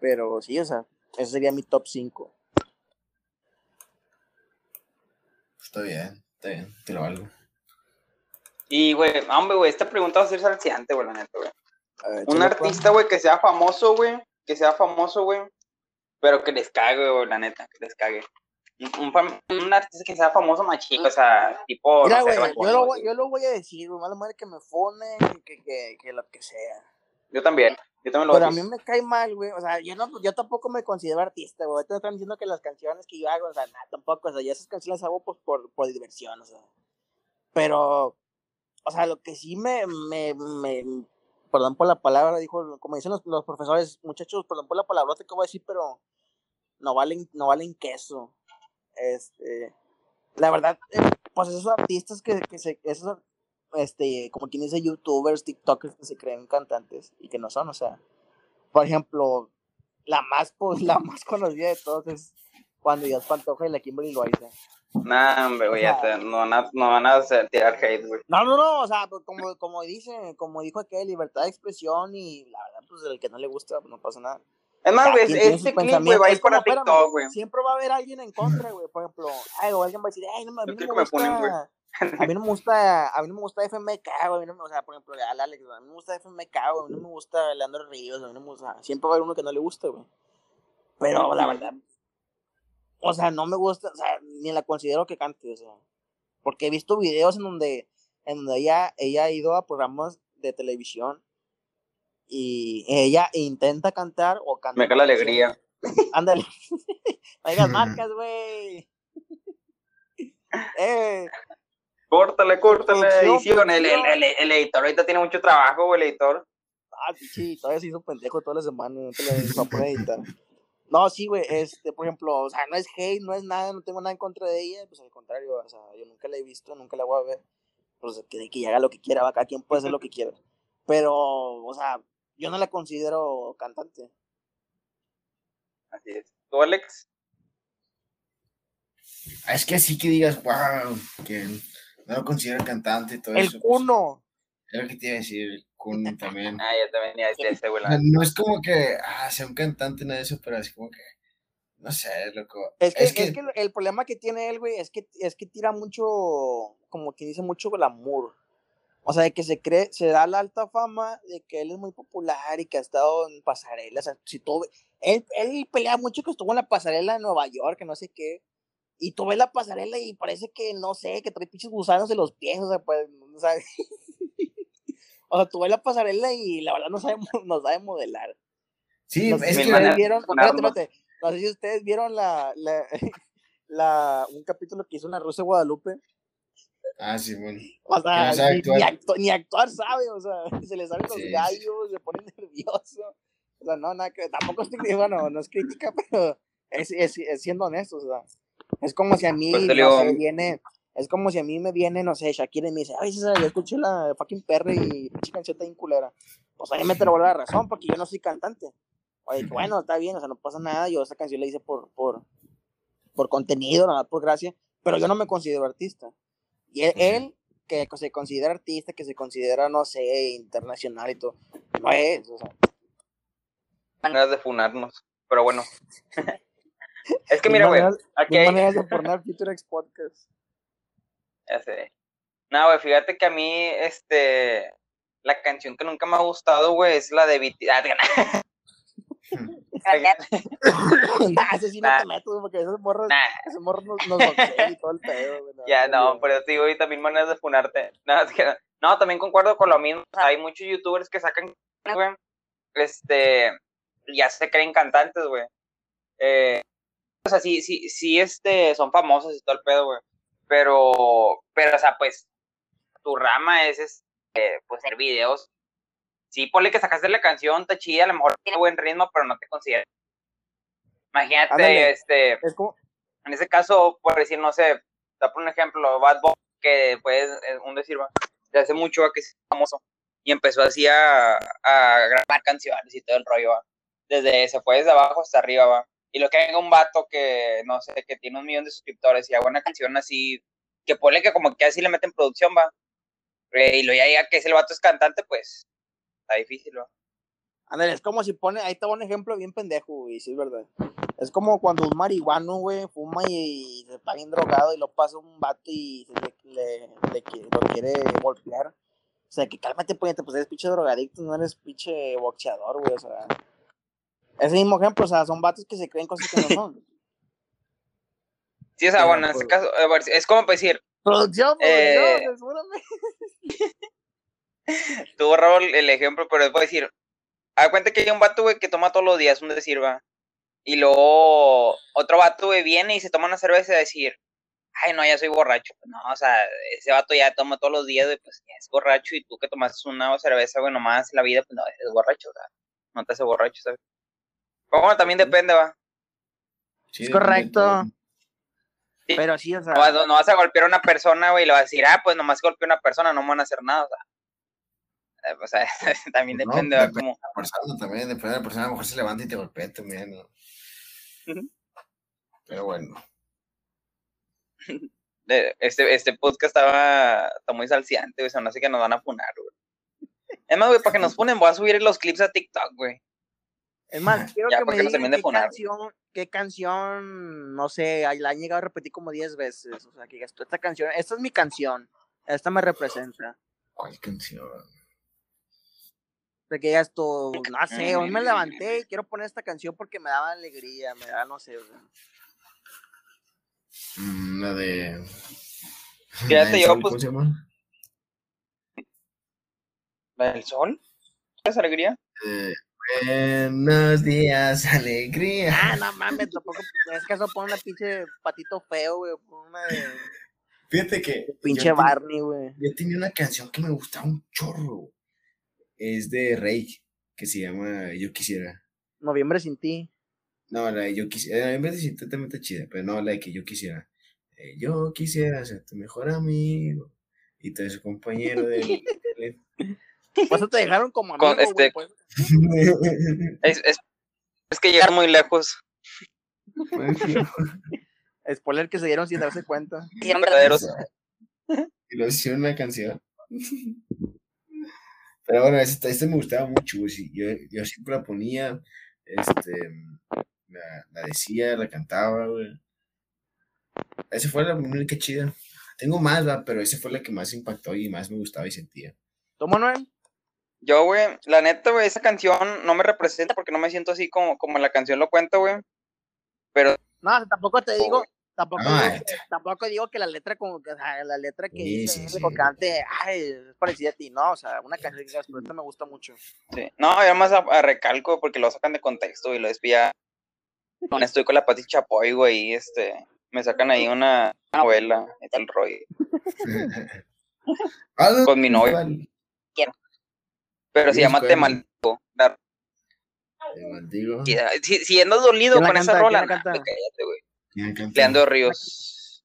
Pero sí, o sea, ese sería mi top 5. Está bien, está bien, te lo valgo. Y, güey, hombre, güey, esta pregunta va a ser salciante, güey, la neta, güey. A ver, Un artista, güey, que sea famoso, güey, que sea famoso, güey, pero que les cague, güey, la neta, que les cague. Un, un artista que sea famoso más chico, o sea, tipo, Mira, no sé, güey, Bad yo, lo, voy- yo lo voy a decir, güey, más madre que me fonen, que, que, que lo que sea. Yo también, yo también lo Pero voy a mí decir. me cae mal, güey, o sea, yo, no, yo tampoco me considero artista, güey, ahorita están diciendo que las canciones que yo hago, o sea, nada, tampoco, o sea, yo esas canciones hago pues, por, por diversión, o sea. Pero, o sea, lo que sí me, me, me, perdón por la palabra, dijo, como dicen los, los profesores, muchachos, perdón por la palabrota que voy a decir, pero no valen, no valen queso. Este, la verdad, eh, pues esos artistas que, que se, esos, este, como quien dice, youtubers, tiktokers que se creen cantantes y que no son, o sea, por ejemplo, la más, pues, la más conocida de todos es cuando Dios Pantoja y la Kimberly Loaiza. Nah, hombre, güey, O ya sea- te- no van a, no van a hacer- tirar hate, güey. No, no, no, o sea, pues, como, como dice, como dijo aquel, libertad de expresión y la verdad, pues el que no le gusta, pues no pasa nada. Es más, Cada güey, este clip, güey, va a ir para TikTok, güey. Siempre va a haber alguien en contra, güey. Por ejemplo, ay, o alguien va a decir, ay, no, me- a mí no me gusta. A mí no me gusta, a mí no me gusta FMK, güey. No o sea, por ejemplo, al Alex, a mí no me gusta FMK, güey. A mí no me gusta Leandro Ríos, a mí no me gusta. Siempre va a haber uno que no le guste, güey. Pero la verdad, o sea, no me gusta, o sea, ni la considero que cante, o sea. Porque he visto videos en donde, en donde ella, ella ha ido a programas de televisión y ella intenta cantar o cantar. Me cae la alegría. Ándale. No digas marcas, güey. eh, Córtale, córtale, edición. El, el, el, el editor ahorita tiene mucho trabajo, güey, el editor. ah, sí, todavía se hizo pendejo toda la semana. No te a editar. No, sí, güey, este, por ejemplo, o sea, no es hate, no es nada, no tengo nada en contra de ella, pues al contrario, o sea, yo nunca la he visto, nunca la voy a ver, pues que, que haga lo que quiera, va, cada quien puede hacer lo que quiera, pero, o sea, yo no la considero cantante. Así es. ¿Tú, Alex? Ah, Es que así que digas, wow, que no lo considero cantante y todo El eso. pues, cuno, Es lo que te iba a decir, el Kun también. Ah, ya te venía a decir este, güey. No es como que ah, sea un cantante, nada de eso, pero así como que, no sé, loco. Es que, Es que, el problema que tiene él, güey, es que, es que tira mucho, como que dice mucho glamour. O sea, de que se cree, se da la alta fama de que él es muy popular y que ha estado en pasarelas. O sea, si tú, él, él pelea mucho que estuvo en la pasarela de Nueva York, que no sé qué. Y tú ves la pasarela y parece que, no sé, que trae pinches gusanos en los pies, o sea, pues, o sea, o sea, tú ves la pasarela y la verdad no sabe, no sabe modelar. Sí, No sé es si que manera- vieron, espérate, espérate, no sé si ustedes vieron la, la, la, un capítulo que hizo la Rosa de Guadalupe. Ah, sí, bueno. O sea, no ni, actuar. ni actu- ni actuar sabe, o sea, se le salen los Sí, gallos, se pone nervioso. O sea, no, nada que, tampoco estoy, bueno, no es crítica, pero es, es, es siendo honesto, o sea, es como si a mí, Pues te no sé, viene, es como si a mí me viene, no sé, Shakira y me dice, ay, César, ya escuché la fucking perra y pinche canción bien culera. Pues obviamente le vuelvo la razón, porque yo no soy cantante. Oye, bueno, está bien, o sea, no pasa nada, yo esta canción la hice por, por, por contenido, nada por gracia, pero yo no me considero artista. Y él, Ujú. él, que se considera artista, que se considera, no sé, internacional y todo, no es, o sea, maneras de funarnos. Pero bueno. es que mira, güey, maneras- aquí hay. maneras de poner Future X Podcast. Ya sé. No, güey, fíjate que a mí, este. La canción que nunca me ha gustado, güey, es la de BT. Ah, nah, ese sí no Nah. te meto, güey, porque esos morros, Nah, esos morros nos, nos y todo el pedo, güey. ya no, güey. pero te digo, y también maneras de funarte. No, es que no. No, también concuerdo con lo mismo. Hay muchos youtubers que sacan, güey, este, ya se creen cantantes, güey. Eh, o sea, sí, sí, sí, este, son famosos y todo el pedo, güey. Pero, pero, o sea, pues, tu rama es, este, pues, hacer videos. Sí, ponle que sacaste la canción, está chida, a lo mejor tiene buen ritmo, pero no te considera. Imagínate, Ándale. este, Es como, en ese caso, por decir, no sé, da por un ejemplo, Bad Bunny, que fue eh, un decir, va, de hace mucho que es famoso, y empezó así a, a grabar canciones y todo el rollo, va. Desde, se fue desde abajo hasta arriba, va. Y lo que venga un vato que, no sé, que tiene un millón de suscriptores y haga una canción así, que pone que como que así le meten producción, va. Eh, y lo ya diga que ese el vato es cantante, pues, está difícil, va. ándale, es como si pone, ahí está un ejemplo bien pendejo, güey, sí es verdad. Es como cuando un marihuano, güey, fuma y, se está bien drogado y lo pasa un vato y se le, le- le qui- lo quiere golpear. O sea, que cálmate, puñete, pues eres pinche drogadicto, no eres pinche boxeador, güey, o sea. Ese mismo ejemplo, o sea, son vatos que se creen cosas que no son. Sí, o sea, bueno, en este caso, es como para decir, Producción, Eh, producción. tuvo Raúl el ejemplo, pero es decir, haz cuenta que hay un vato, güey, que toma todos los días, un decir, va. Y luego otro vato, güey, viene y se toma una cerveza y va a decir, ay, no, ya soy borracho. No, o sea, ese vato ya toma todos los días, güey, pues ya es borracho. Y tú que tomaste una cerveza, güey, nomás en la vida, pues no, eres borracho, o sea, no te hace borracho, ¿sabes? Pero bueno, también depende, va. Sí, Es correcto. Sí. Pero sí, o sea. No, vas- no vas a golpear a una persona, güey, y le vas a decir, ah, pues nomás golpeé a una persona, no me van a hacer nada, o sea. Eh, O sea, también No, depende, depende. como. La persona también, depende de la persona, a lo mejor se levanta y te golpea también, ¿no? Pero bueno. de- este, este podcast estaba está muy salciante, güey. Se me hace que nos van a funar, güey. Es más, güey, para que nos funen, voy a subir los clips a TikTok, güey. Es más, quiero Ya, que me que digan de qué funar. canción, qué canción, no sé, la han llegado a repetir como 10 veces. O sea, que digas tú, esta canción, esta es mi canción, esta me representa. ¿Cuál canción? Sea, que digas tú, no sé, hoy me levanté y quiero poner esta canción porque me daba alegría, me da, no sé, o sea. Mm, la de. Fíjate, yo, pues- ¿Cómo se llama? ¿La del sol? ¿Es alegría? Eh, buenos días, alegría. Ah, no mames, tampoco, en ese caso pon una pinche patito feo, güey, una de Fíjate que. pinche Barney, güey. Yo tenía una canción que me gustaba un chorro. Es de Rey, que se llama Yo Quisiera. Noviembre sin ti. No, la de Yo Quisiera. Vez de decir también está chida, pero no, la de que yo quisiera. Eh, yo quisiera ser tu mejor amigo y tu su compañero de. Por eso te dejaron como amigo, Con güey, este- pues. Es, es, es que llegar muy lejos. Spoiler que se dieron sin darse cuenta. Verdaderos. Y lo hicieron una canción. Pero bueno, este, este me gustaba mucho, güey. sí, Yo, yo siempre la ponía, este, la, la decía, la cantaba, güey. Esa fue la única chida. Tengo más, va, pero esa fue la que más impactó y más me gustaba y sentía. ¿Tú, Manuel? Yo, güey, la neta, güey, esa canción no me representa porque no me siento así como, como la canción lo cuenta, güey. No, tampoco te digo, tampoco, Ah, digo, que- tampoco digo que la letra como que o sea, la letra que Sí, dice sí, el sí. cante, ay, es parecida a ti, no, o sea, una canción que pero esta me gusta mucho. Sí. No, yo más a, a recalco porque lo sacan de contexto y lo despía. Estoy con la Pati Chapoy, güey, y este, me sacan ahí una novela y tal rollo. Ah, Con mi novio. igual, Pero se llama. Te Maldigo. Te maldigo. Si, si ando dolido ¿Quién la con esa rola, cállate, güey. Leandro Ríos.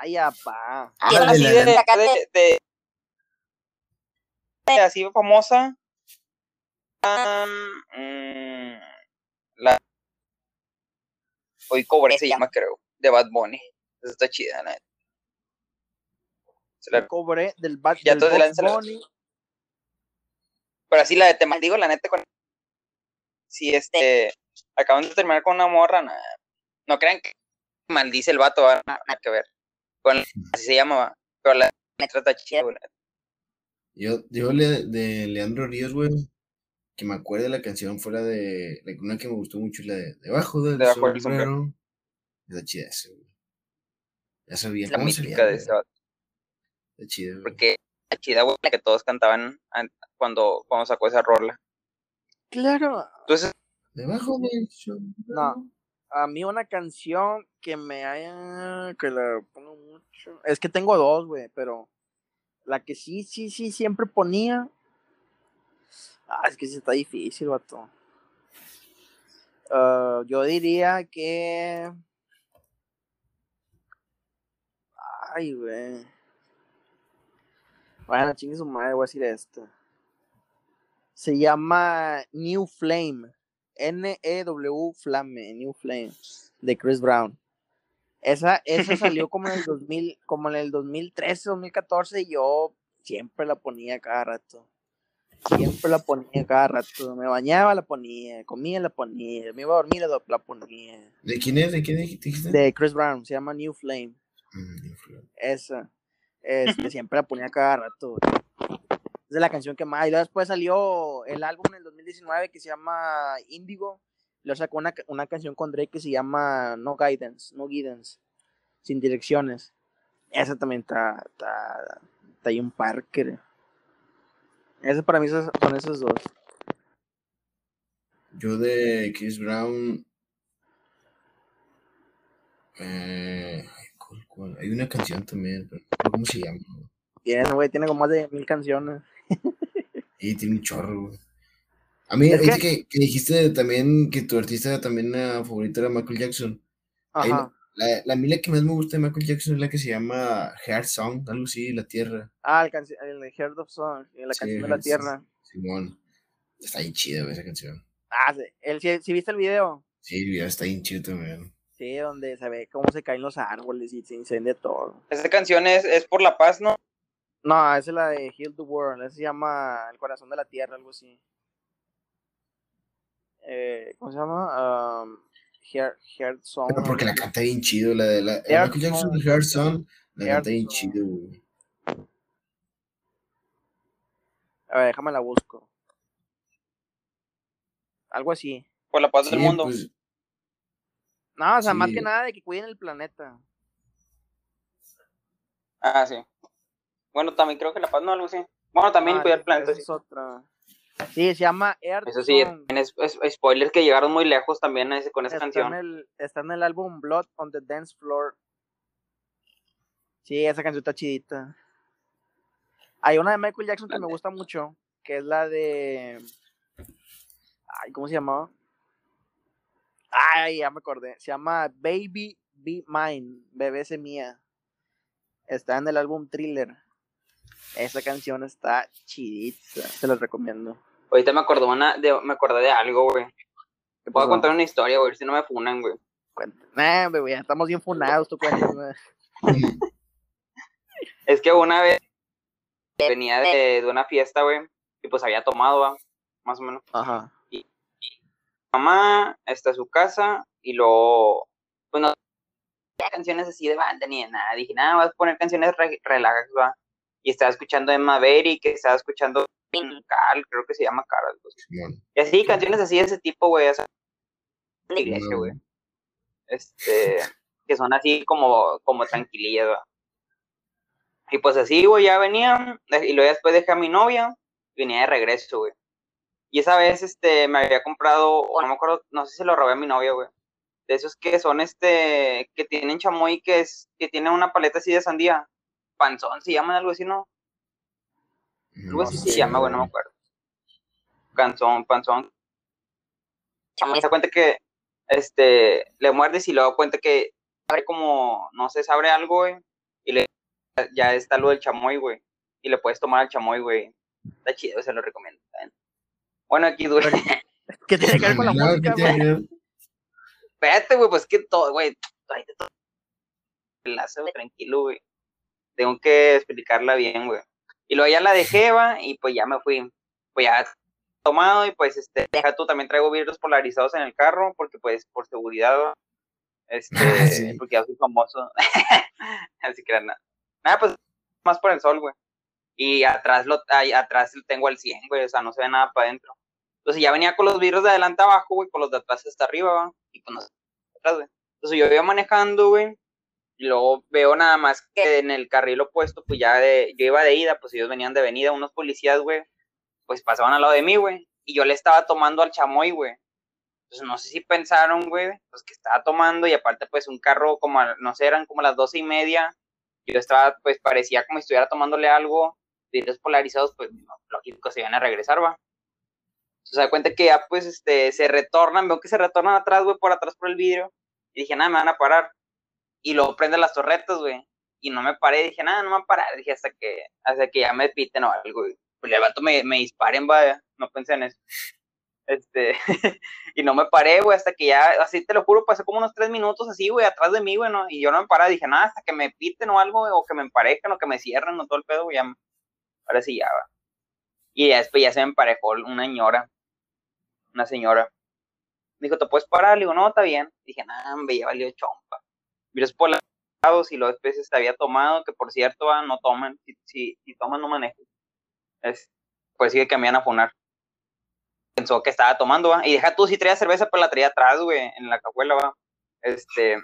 Ay, apá. Ah, así de, de, de- de- así famosa. Mm, la hoy cobré se llama creo de Bad Bunny Esa está chida la neta. Se la- Cobré del Bad Ya del lánzala. Bunny. pero así la de te maldigo la neta con si este acaban de terminar con una morra nah, no crean que maldice el vato va, nada, que ver con así se llama pero la letra está chida güey. Yo, yo le, de Leandro Ríos, güey, que me acuerdo de la canción fue la de. Una que me gustó mucho, la de Debajo del Debajo del sombrero. Está chida esa, güey. Ya sabía La cómo se mítica de ese vato. Está chida, güey. Porque la chida, güey, la que todos cantaban an- cuando, cuando sacó esa rola. Claro. Entonces, Debajo del. No. A mí una canción que me haya. que la pongo mucho. Es que tengo dos, güey, pero. La que sí, sí, sí, siempre ponía. Ah, es que sí está difícil, vato. Ah, yo diría que. Ay, güey. Bueno, chingue su madre, voy a decir esto. Se llama New Flame. N-E-W Flame, New Flame, de Chris Brown. Esa, esa salió como en el 2000, como en el 2013, 2014, y yo siempre la ponía cada rato. Siempre la ponía cada rato. Me bañaba, la ponía. Comía, la ponía. Me iba a dormir, la, ponía. ¿De quién es? ¿De quién dijiste? De Chris Brown, se llama New Flame. Mm, influ- Esa. Este, siempre la ponía cada rato. güey. Es de la canción que más. Y luego después salió el álbum en el 2019 que se llama Indigo. Luego sacó una, una canción con Drake que se llama No Guidance, No Guidance, sin direcciones. Esa también está, está, está ahí un Parker. Esa para mí esas- son esas dos. Yo de Chris Brown. Eh. Hay una canción también, pero ¿cómo se llama? Tiene, güey, tiene como más de mil canciones. Y tiene un chorro, güey. A mí, Es que- que, que dijiste también que tu artista también eh, favorito era Michael Jackson. Ajá. la, la a mí la que más me gusta de Michael Jackson es la que se llama Heart Song, algo así, La Tierra. Ah, el, el Heart of Song, la Sí, canción de la tierra. Simón. Está bien chida güey, esa canción. Ah, sí, el, si, si viste el video. Sí, el video está bien chido también. Sí, donde se ve cómo se caen los árboles y se incendia todo. esa canción es, es por la paz, ¿no? No, esa es la de Heal the World. Esa se llama El corazón de la tierra, algo así. Eh, ¿Cómo se llama? Um, Heart, Heart Song. Pero porque la canta bien chido, la de la, Heart Michael Jackson, Song. Heart Song, la Heart canta bien Song. chido, güey. A ver, déjame la busco. Algo así. Por la paz del mundo. pues, No, o sea, más que nada de que cuiden el planeta. Ah, sí. Bueno, también creo que la paz, no, algo así. Bueno, también Ah, el esa- planeta. es otra. Sí, se llama Earth Eso sí, es, es- spoiler que llegaron muy lejos también ese- con esa Está en, canción. el, está en el álbum Blood on the Dance Floor. Sí, esa canción está chidita. Hay una de Michael Jackson que me gusta mucho, que es la de... Ay, ¿cómo se llamaba? Ay, ya me acordé. Se llama Baby Be Mine, Bebé mía. Está en el álbum Thriller. Esa canción está chidita, se los recomiendo. Ahorita me acordé, una, de, me acordé de algo, güey. Te puedo contar una historia, güey, si no me funan, güey. Nah, bebé, ya estamos bien funados, tú cuentas. Es que una vez venía de, de una fiesta, güey, y pues había tomado, ¿va? más o menos. Ajá. Mamá está en su casa y luego, pues no canciones así de banda ni de nada. Dije, nada, vas a poner canciones re relax, va. Y estaba escuchando Emma Berry, que estaba escuchando Cal, creo que se llama. Simón. Y así, canciones así de ese tipo, güey, en iglesia, güey. Este, que son así como, como tranquilillas, ¿va? Y pues así, güey, ya venía, y luego después dejé a mi novia, y venía de regreso, güey. Y esa vez, este, me había comprado, o no me acuerdo, no sé si se lo robé a mi novia, güey. De esos que son, este, que tienen chamoy, que es, que tienen una paleta así de sandía. Panzón, se llaman algo así, ¿no? Algo así se llama, güey, no me acuerdo. Canzón, panzón. Chamoy, se cuenta que, este, le muerdes y luego cuenta que abre como, no sé, se abre algo, güey, y le, ya está lo del chamoy, güey, y le puedes tomar al chamoy, güey. Está chido, se lo recomiendo. Bueno, aquí dura. ¿Qué tiene que ver con la No, música, ¿qué tiene güey? Espérate, güey, pues que todo, güey, todo. Enlace, güey, tranquilo, güey. Tengo que explicarla bien, güey. Y luego ya la dejé, va, y pues ya me fui. Pues ya tomado, y pues, este, deja tú, también traigo vidrios polarizados en el carro, porque pues, por seguridad, va. Este, Sí. porque ya soy famoso. Así que nada. Nada, pues, más por el sol, güey. Y atrás lo, ahí atrás tengo el 100, güey, o sea, no se ve nada para adentro. Entonces ya venía con los vidrios de adelante abajo, güey, con los de atrás hasta arriba, ¿va? y pues no atrás, güey. Entonces yo iba manejando, güey, y luego veo nada más que en el carril opuesto, pues ya de, yo iba de ida, pues ellos venían de venida, unos policías, güey, pues pasaban al lado de mí, güey, y yo le estaba tomando al chamoy, güey. Entonces no sé si pensaron, güey, pues que estaba tomando y aparte pues un carro como, no sé, eran como las doce y media, yo estaba, pues parecía como si estuviera tomándole algo, vidrios polarizados, pues lógico se iban a regresar, va. Se da cuenta que ya, pues, este, se retornan, veo que se retornan atrás, güey, por atrás por el vidrio. Y dije, nada, me van a parar. Y luego prenden las torretas, güey. Y no me paré, dije, nada, no me van a parar. Dije, hasta que, hasta que ya me piten o algo, güey. Pues levanto, me, me disparen, vaya. No pensé en eso. Este, y no me paré, güey, hasta que ya, así te lo juro, pasé como unos tres minutos así, güey, atrás de mí, güey, ¿no? Y yo no me paré, dije, nada, hasta que me piten o algo, o que me emparejen, o que me cierren, o todo el pedo, güey, ya, ahora sí ya, va. Y después ya se me emparejó una señora, una señora. Me dijo, ¿te puedes parar? Le digo, no, está bien. Dije, no, me ya valió chompa. Los lados y los veces te había tomado, que por cierto, ah, no toman. Si, si, toman, no manejo. Es, pues sigue que me a funar. Pensó que estaba tomando, ¿va? Y deja tú, si traía cerveza, pues la traía atrás, güey, en la cajuela, ¿va? Este,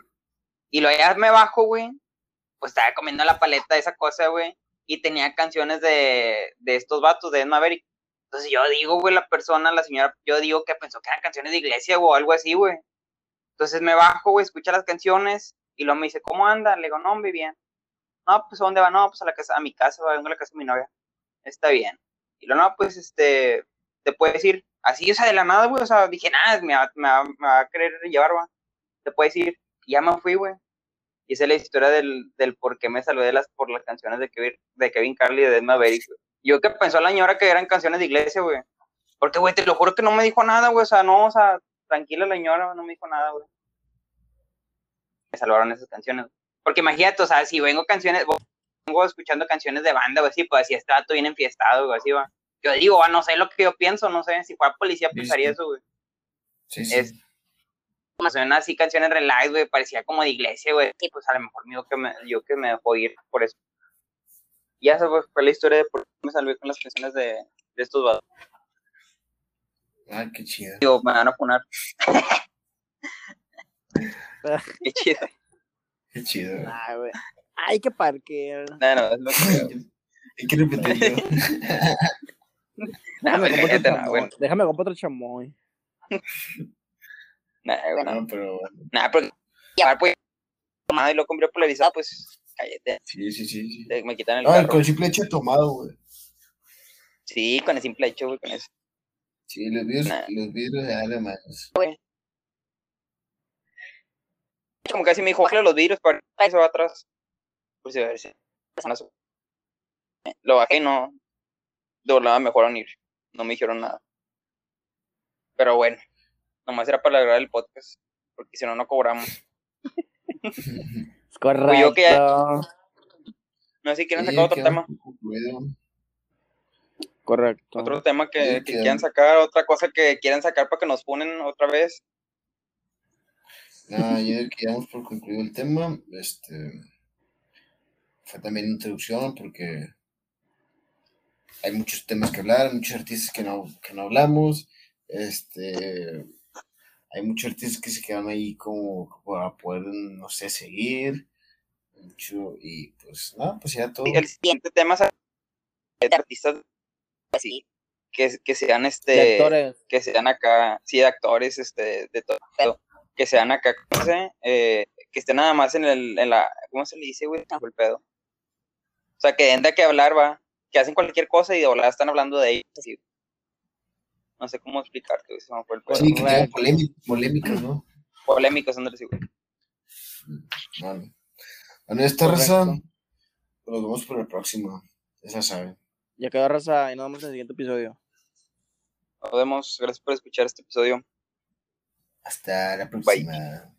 y lo ya me bajo, güey, pues estaba comiendo la paleta esa cosa, güey, y tenía canciones de, de estos vatos de Maverick. Entonces yo digo, güey, la persona, la señora, yo digo que pensó que eran canciones de iglesia o algo así, güey. Entonces me bajo, güey, escucha las canciones y luego me dice, ¿cómo anda? Le digo, no, hombre, bien. No, pues ¿a dónde va? No, pues a la casa, a mi casa, vengo a la casa de mi novia. Está bien. Y luego, no, pues este, te puedes ir. Así, o sea, de la nada, güey, o sea, dije, nada, me va, me me va a querer llevar, va. Te puedes ir. Y ya me fui, güey. Y esa es la historia del, del por qué me saludé las, por las canciones de Kevin, de Kevin Carly y de Maverick. Yo que pensó la señora que eran canciones de iglesia, güey. Porque, güey, te lo juro que no me dijo nada, güey. O sea, no, o sea, tranquila la señora, no me dijo nada, güey. Me salvaron esas canciones. Porque imagínate, o sea, si vengo canciones, vengo escuchando canciones de banda, güey, sí, pues así está todo bien enfiestado, güey, así va. Yo digo, ah, no sé lo que yo pienso, no sé, si fuera policía pensaría eso, güey. Sí, sí. Es, como suenan así canciones relax, güey, parecía como de iglesia, güey. Y pues a lo mejor mío que me, yo que me dejó ir por eso. Y esa fue la historia de por qué me salvé con las canciones de, de estos vatos. Ah, qué chido. Digo, me van a poner. qué chido. Qué chido. Ah, güey. Ay, qué parque. No, no, es lo que. Hay que repetirlo. Déjame, no, comprar otro no, chamoy. bueno. Déjame comprar otro chamoy. Nah, bueno, No, pero bueno. nada, pero llevar pues tomado y lo compré polarizado, pues cállate, Sí, sí, sí. sí. te- me quitan el carro. con el simple hecho tomado, güey. Sí, con el simple hecho, güey, con eso. Sí, los vidrios, Nah. los vidrios de alemanes. Como casi me dijo, bájale los vidrios para eso va atrás. Pues a ver si. Lo bajé y no. De volada me dejaron ir. No me dijeron nada. Pero bueno, nomás era para grabar el podcast. Porque si no, no cobramos. Es correcto. yo que ya- No sé si quieren Sí, sacar otro tema. Correcto. Otro tema que, Sí, que quieran sacar. Otra cosa que quieran sacar para que nos ponen otra vez. Nada, ya que damos por concluido el tema, este fue también introducción porque hay muchos temas que hablar, muchos artistas que no, que no hablamos, este hay muchos artistas que se quedan ahí como para poder, no sé, seguir, mucho, y pues nada, pues ya todo. El siguiente tema es de artistas así. Que, que sean De este. actores. que sean acá, sí, de actores, este, de todo, que sean acá, ¿cómo se? Eh, que estén nada más en, el, en la, ¿cómo se le dice, güey? El pedo. O sea, que den de qué hablar, va, que hacen cualquier cosa y de volada están hablando de ellos, así. No sé cómo explicarte, güey, se me fue el pedo. Sí, que quedan Correcto. polémi- polémicas, ¿no? Polémicos, Andrés, sí, güey. Bueno, bueno esta Correcto. razón, nos vemos por el próximo, esa saben. Ya quedó raza y nos vemos en el siguiente episodio. Nos vemos, gracias por escuchar este episodio. Hasta la próxima.